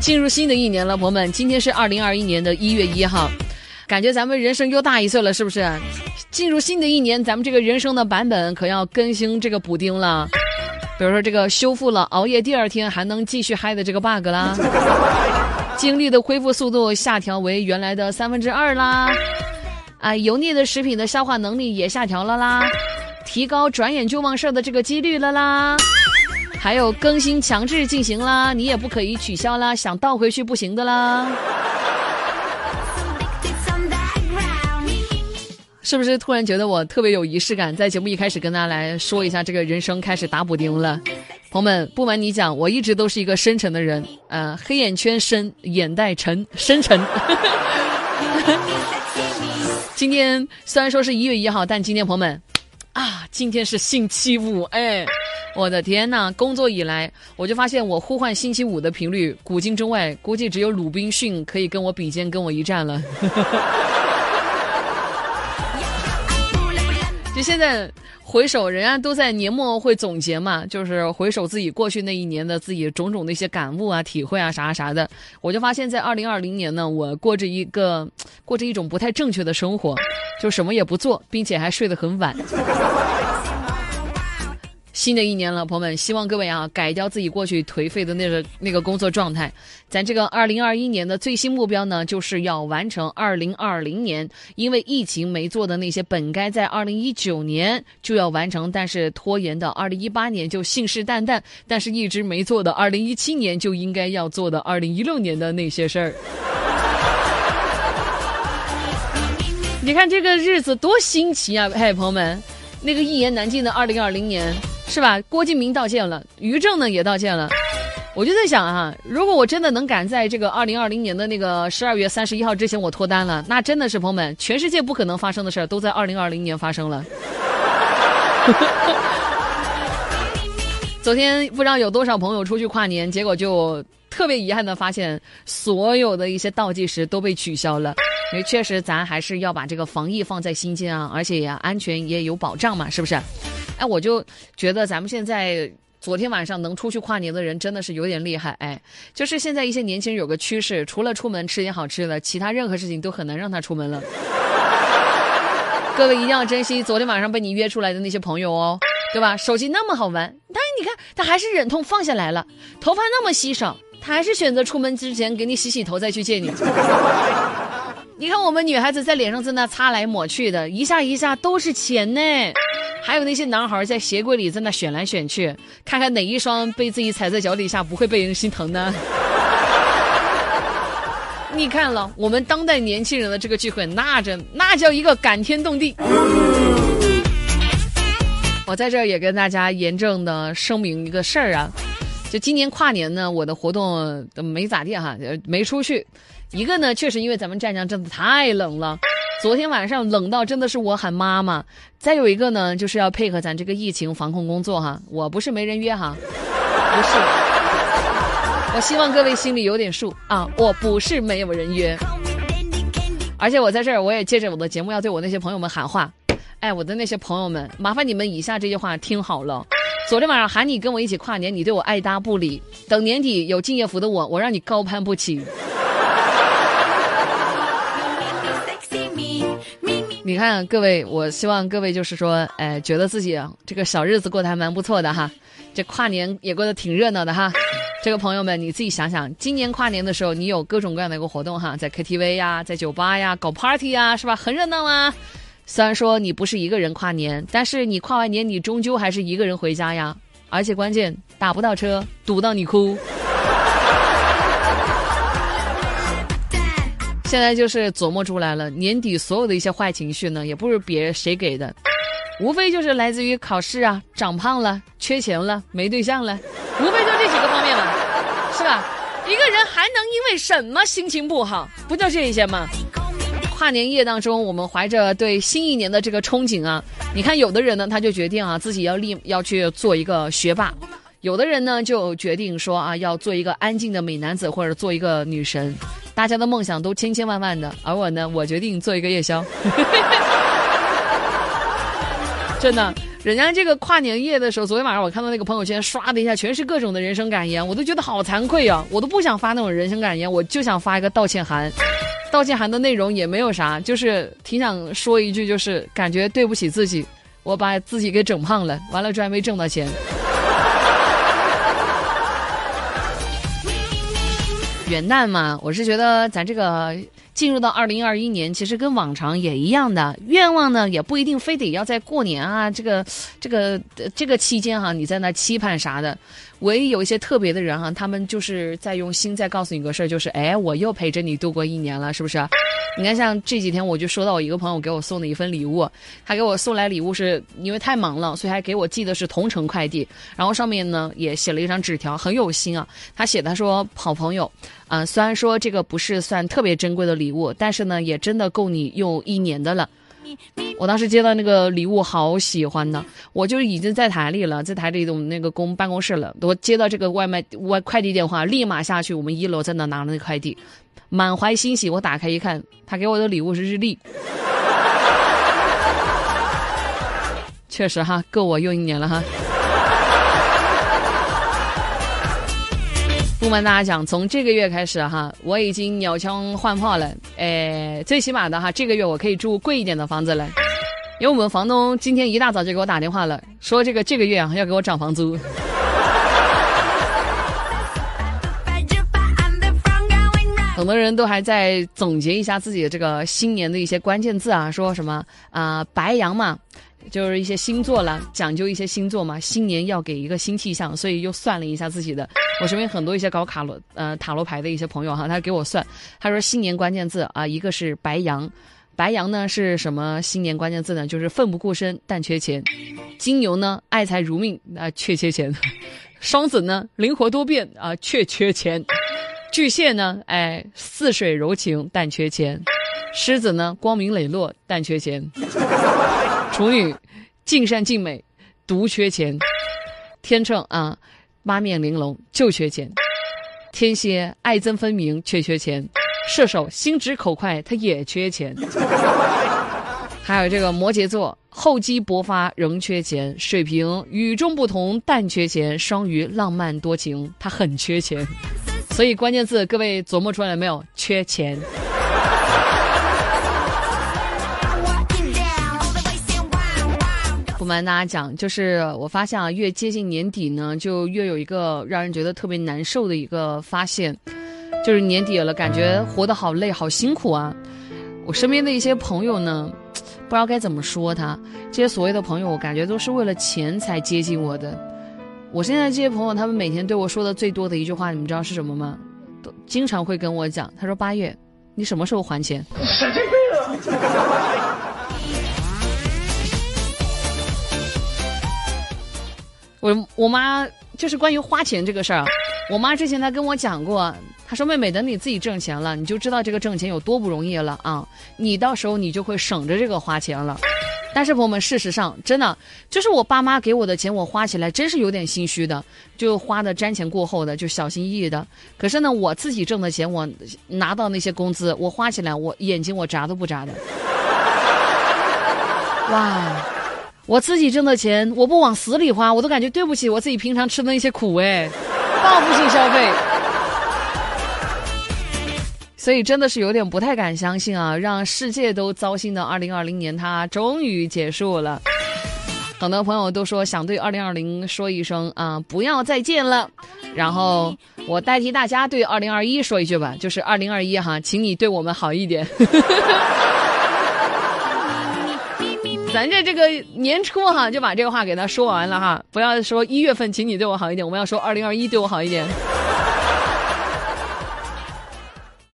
进入新的一年了，朋友们，今天是二零二一年的一月一号，感觉咱们人生又大一岁了，是不是？进入新的一年，咱们这个人生的版本可要更新这个补丁了，比如说这个修复了熬夜第二天还能继续嗨的这个 bug 啦，精力的恢复速度下调为原来的三分之二啦，啊，油腻的食品的消化能力也下调了啦，提高转眼就忘事儿的这个几率了啦。还有更新强制进行啦，你也不可以取消啦，想倒回去不行的啦。是不是突然觉得我特别有仪式感？在节目一开始跟大家来说一下，这个人生开始打补丁了。朋友们，不瞒你讲，我一直都是一个深沉的人，呃，黑眼圈深，眼袋沉，深沉。今天虽然说是一月一号，但今天朋友们，啊，今天是星期五，哎。我的天呐！工作以来，我就发现我呼唤星期五的频率，古今中外，估计只有鲁滨逊可以跟我比肩，跟我一战了。就现在回首，人家都在年末会总结嘛，就是回首自己过去那一年的自己种种的一些感悟啊、体会啊啥啥的。我就发现，在二零二零年呢，我过着一个过着一种不太正确的生活，就什么也不做，并且还睡得很晚。新的一年了，朋友们，希望各位啊改掉自己过去颓废的那个那个工作状态。咱这个二零二一年的最新目标呢，就是要完成二零二零年因为疫情没做的那些本该在二零一九年就要完成，但是拖延的二零一八年就信誓旦旦，但是一直没做的二零一七年就应该要做的二零一六年的那些事儿。你看这个日子多新奇啊！嘿，朋友们，那个一言难尽的二零二零年。是吧？郭敬明道歉了，于正呢也道歉了。我就在想哈，如果我真的能赶在这个二零二零年的那个十二月三十一号之前我脱单了，那真的是朋友们，全世界不可能发生的事儿都在二零二零年发生了。昨天不知道有多少朋友出去跨年，结果就特别遗憾的发现，所有的一些倒计时都被取消了。因为确实咱还是要把这个防疫放在心间啊，而且也安全也有保障嘛，是不是？哎，我就觉得咱们现在昨天晚上能出去跨年的人真的是有点厉害。哎，就是现在一些年轻人有个趋势，除了出门吃点好吃的，其他任何事情都很难让他出门了。各位一定要珍惜昨天晚上被你约出来的那些朋友哦，对吧？手机那么好玩，但是你看他还是忍痛放下来了。头发那么稀少，他还是选择出门之前给你洗洗头再去见你。你看我们女孩子在脸上在那擦来抹去的，一下一下都是钱呢。还有那些男孩在鞋柜里在那选来选去，看看哪一双被自己踩在脚底下不会被人心疼呢？你看了我们当代年轻人的这个聚会，那真那叫一个感天动地。我在这儿也跟大家严正的声明一个事儿啊，就今年跨年呢，我的活动没咋地哈，没出去。一个呢，确实因为咱们湛江真的太冷了。昨天晚上冷到真的是我喊妈妈，再有一个呢，就是要配合咱这个疫情防控工作哈。我不是没人约哈，不是，我希望各位心里有点数啊，我不是没有人约。而且我在这儿，我也借着我的节目要对我那些朋友们喊话，哎，我的那些朋友们，麻烦你们以下这句话听好了。昨天晚上喊你跟我一起跨年，你对我爱搭不理，等年底有敬业福的我，我让你高攀不起。你看，各位，我希望各位就是说，哎，觉得自己这个小日子过得还蛮不错的哈，这跨年也过得挺热闹的哈。这个朋友们，你自己想想，今年跨年的时候，你有各种各样的一个活动哈，在 KTV 呀，在酒吧呀，搞 party 呀，是吧？很热闹啊。虽然说你不是一个人跨年，但是你跨完年，你终究还是一个人回家呀。而且关键打不到车，堵到你哭。现在就是琢磨出来了，年底所有的一些坏情绪呢，也不是别人谁给的，无非就是来自于考试啊、长胖了、缺钱了、没对象了，无非就这几个方面嘛，是吧？一个人还能因为什么心情不好？不就这一些吗？跨年夜当中，我们怀着对新一年的这个憧憬啊，你看有的人呢，他就决定啊，自己要立要去做一个学霸；有的人呢，就决定说啊，要做一个安静的美男子，或者做一个女神。大家的梦想都千千万万的，而我呢，我决定做一个夜宵。真的，人家这个跨年夜的时候，昨天晚上我看到那个朋友圈刷的一下，全是各种的人生感言，我都觉得好惭愧啊！我都不想发那种人生感言，我就想发一个道歉函。道歉函的内容也没有啥，就是挺想说一句，就是感觉对不起自己，我把自己给整胖了，完了之后还没挣到钱。元旦嘛，我是觉得咱这个。进入到二零二一年，其实跟往常也一样的愿望呢，也不一定非得要在过年啊，这个这个这个期间哈，你在那期盼啥的。唯一有一些特别的人哈，他们就是在用心在告诉你个事儿，就是哎，我又陪着你度过一年了，是不是？你看，像这几天我就收到我一个朋友给我送的一份礼物，他给我送来礼物是因为太忙了，所以还给我寄的是同城快递，然后上面呢也写了一张纸条，很有心啊。他写他说好朋友，啊，虽然说这个不是算特别珍贵的礼礼物，但是呢也真的够你用一年的了。我当时接到那个礼物，好喜欢呢。我就已经在台里了，在台里的我们那个公办公室了。我接到这个外卖外快递电话，立马下去，我们一楼在那拿了那快递，满怀欣喜。我打开一看，他给我的礼物是日历，确实哈，够我用一年了哈。不瞒大家讲，从这个月开始哈，我已经鸟枪换炮了。哎，最起码的哈，这个月我可以住贵一点的房子了。因为我们房东今天一大早就给我打电话了，说这个这个月啊要给我涨房租。很多人都还在总结一下自己的这个新年的一些关键字啊，说什么啊白羊嘛。就是一些星座了，讲究一些星座嘛，新年要给一个新气象，所以又算了一下自己的。我身边很多一些搞卡罗呃塔罗牌的一些朋友哈，他给我算，他说新年关键字啊，一个是白羊，白羊呢是什么新年关键字呢？就是奋不顾身但缺钱。金牛呢爱财如命啊，却缺钱。双子呢灵活多变啊，却缺钱。巨蟹呢哎似水柔情但缺钱。狮子呢光明磊落但缺钱。处女，尽善尽美，独缺钱；天秤啊，八面玲珑就缺钱；天蝎爱憎分明却缺钱；射手心直口快他也缺钱；还有这个摩羯座厚积薄发仍缺钱；水瓶与众不同但缺钱；双鱼浪漫多情他很缺钱。所以关键字各位琢磨出来了没有？缺钱。瞒大家讲，就是我发现啊，越接近年底呢，就越有一个让人觉得特别难受的一个发现，就是年底了，感觉活得好累、好辛苦啊。我身边的一些朋友呢，不知道该怎么说他。这些所谓的朋友，我感觉都是为了钱才接近我的。我现在这些朋友，他们每天对我说的最多的一句话，你们知道是什么吗？都经常会跟我讲，他说：“八月，你什么时候还钱？”我我妈就是关于花钱这个事儿，我妈之前她跟我讲过，她说妹妹等你自己挣钱了，你就知道这个挣钱有多不容易了啊，你到时候你就会省着这个花钱了。但是朋友们，事实上真的就是我爸妈给我的钱，我花起来真是有点心虚的，就花的瞻前顾后的，就小心翼翼的。可是呢，我自己挣的钱，我拿到那些工资，我花起来我眼睛我眨都不眨的。哇！我自己挣的钱，我不往死里花，我都感觉对不起我自己平常吃的那些苦哎，报复性消费，所以真的是有点不太敢相信啊！让世界都糟心的二零二零年，它终于结束了。很多朋友都说想对二零二零说一声啊，不要再见了。然后我代替大家对二零二一说一句吧，就是二零二一哈，请你对我们好一点。咱这这个年初哈，就把这个话给他说完了哈，不要说一月份，请你对我好一点，我们要说二零二一对我好一点。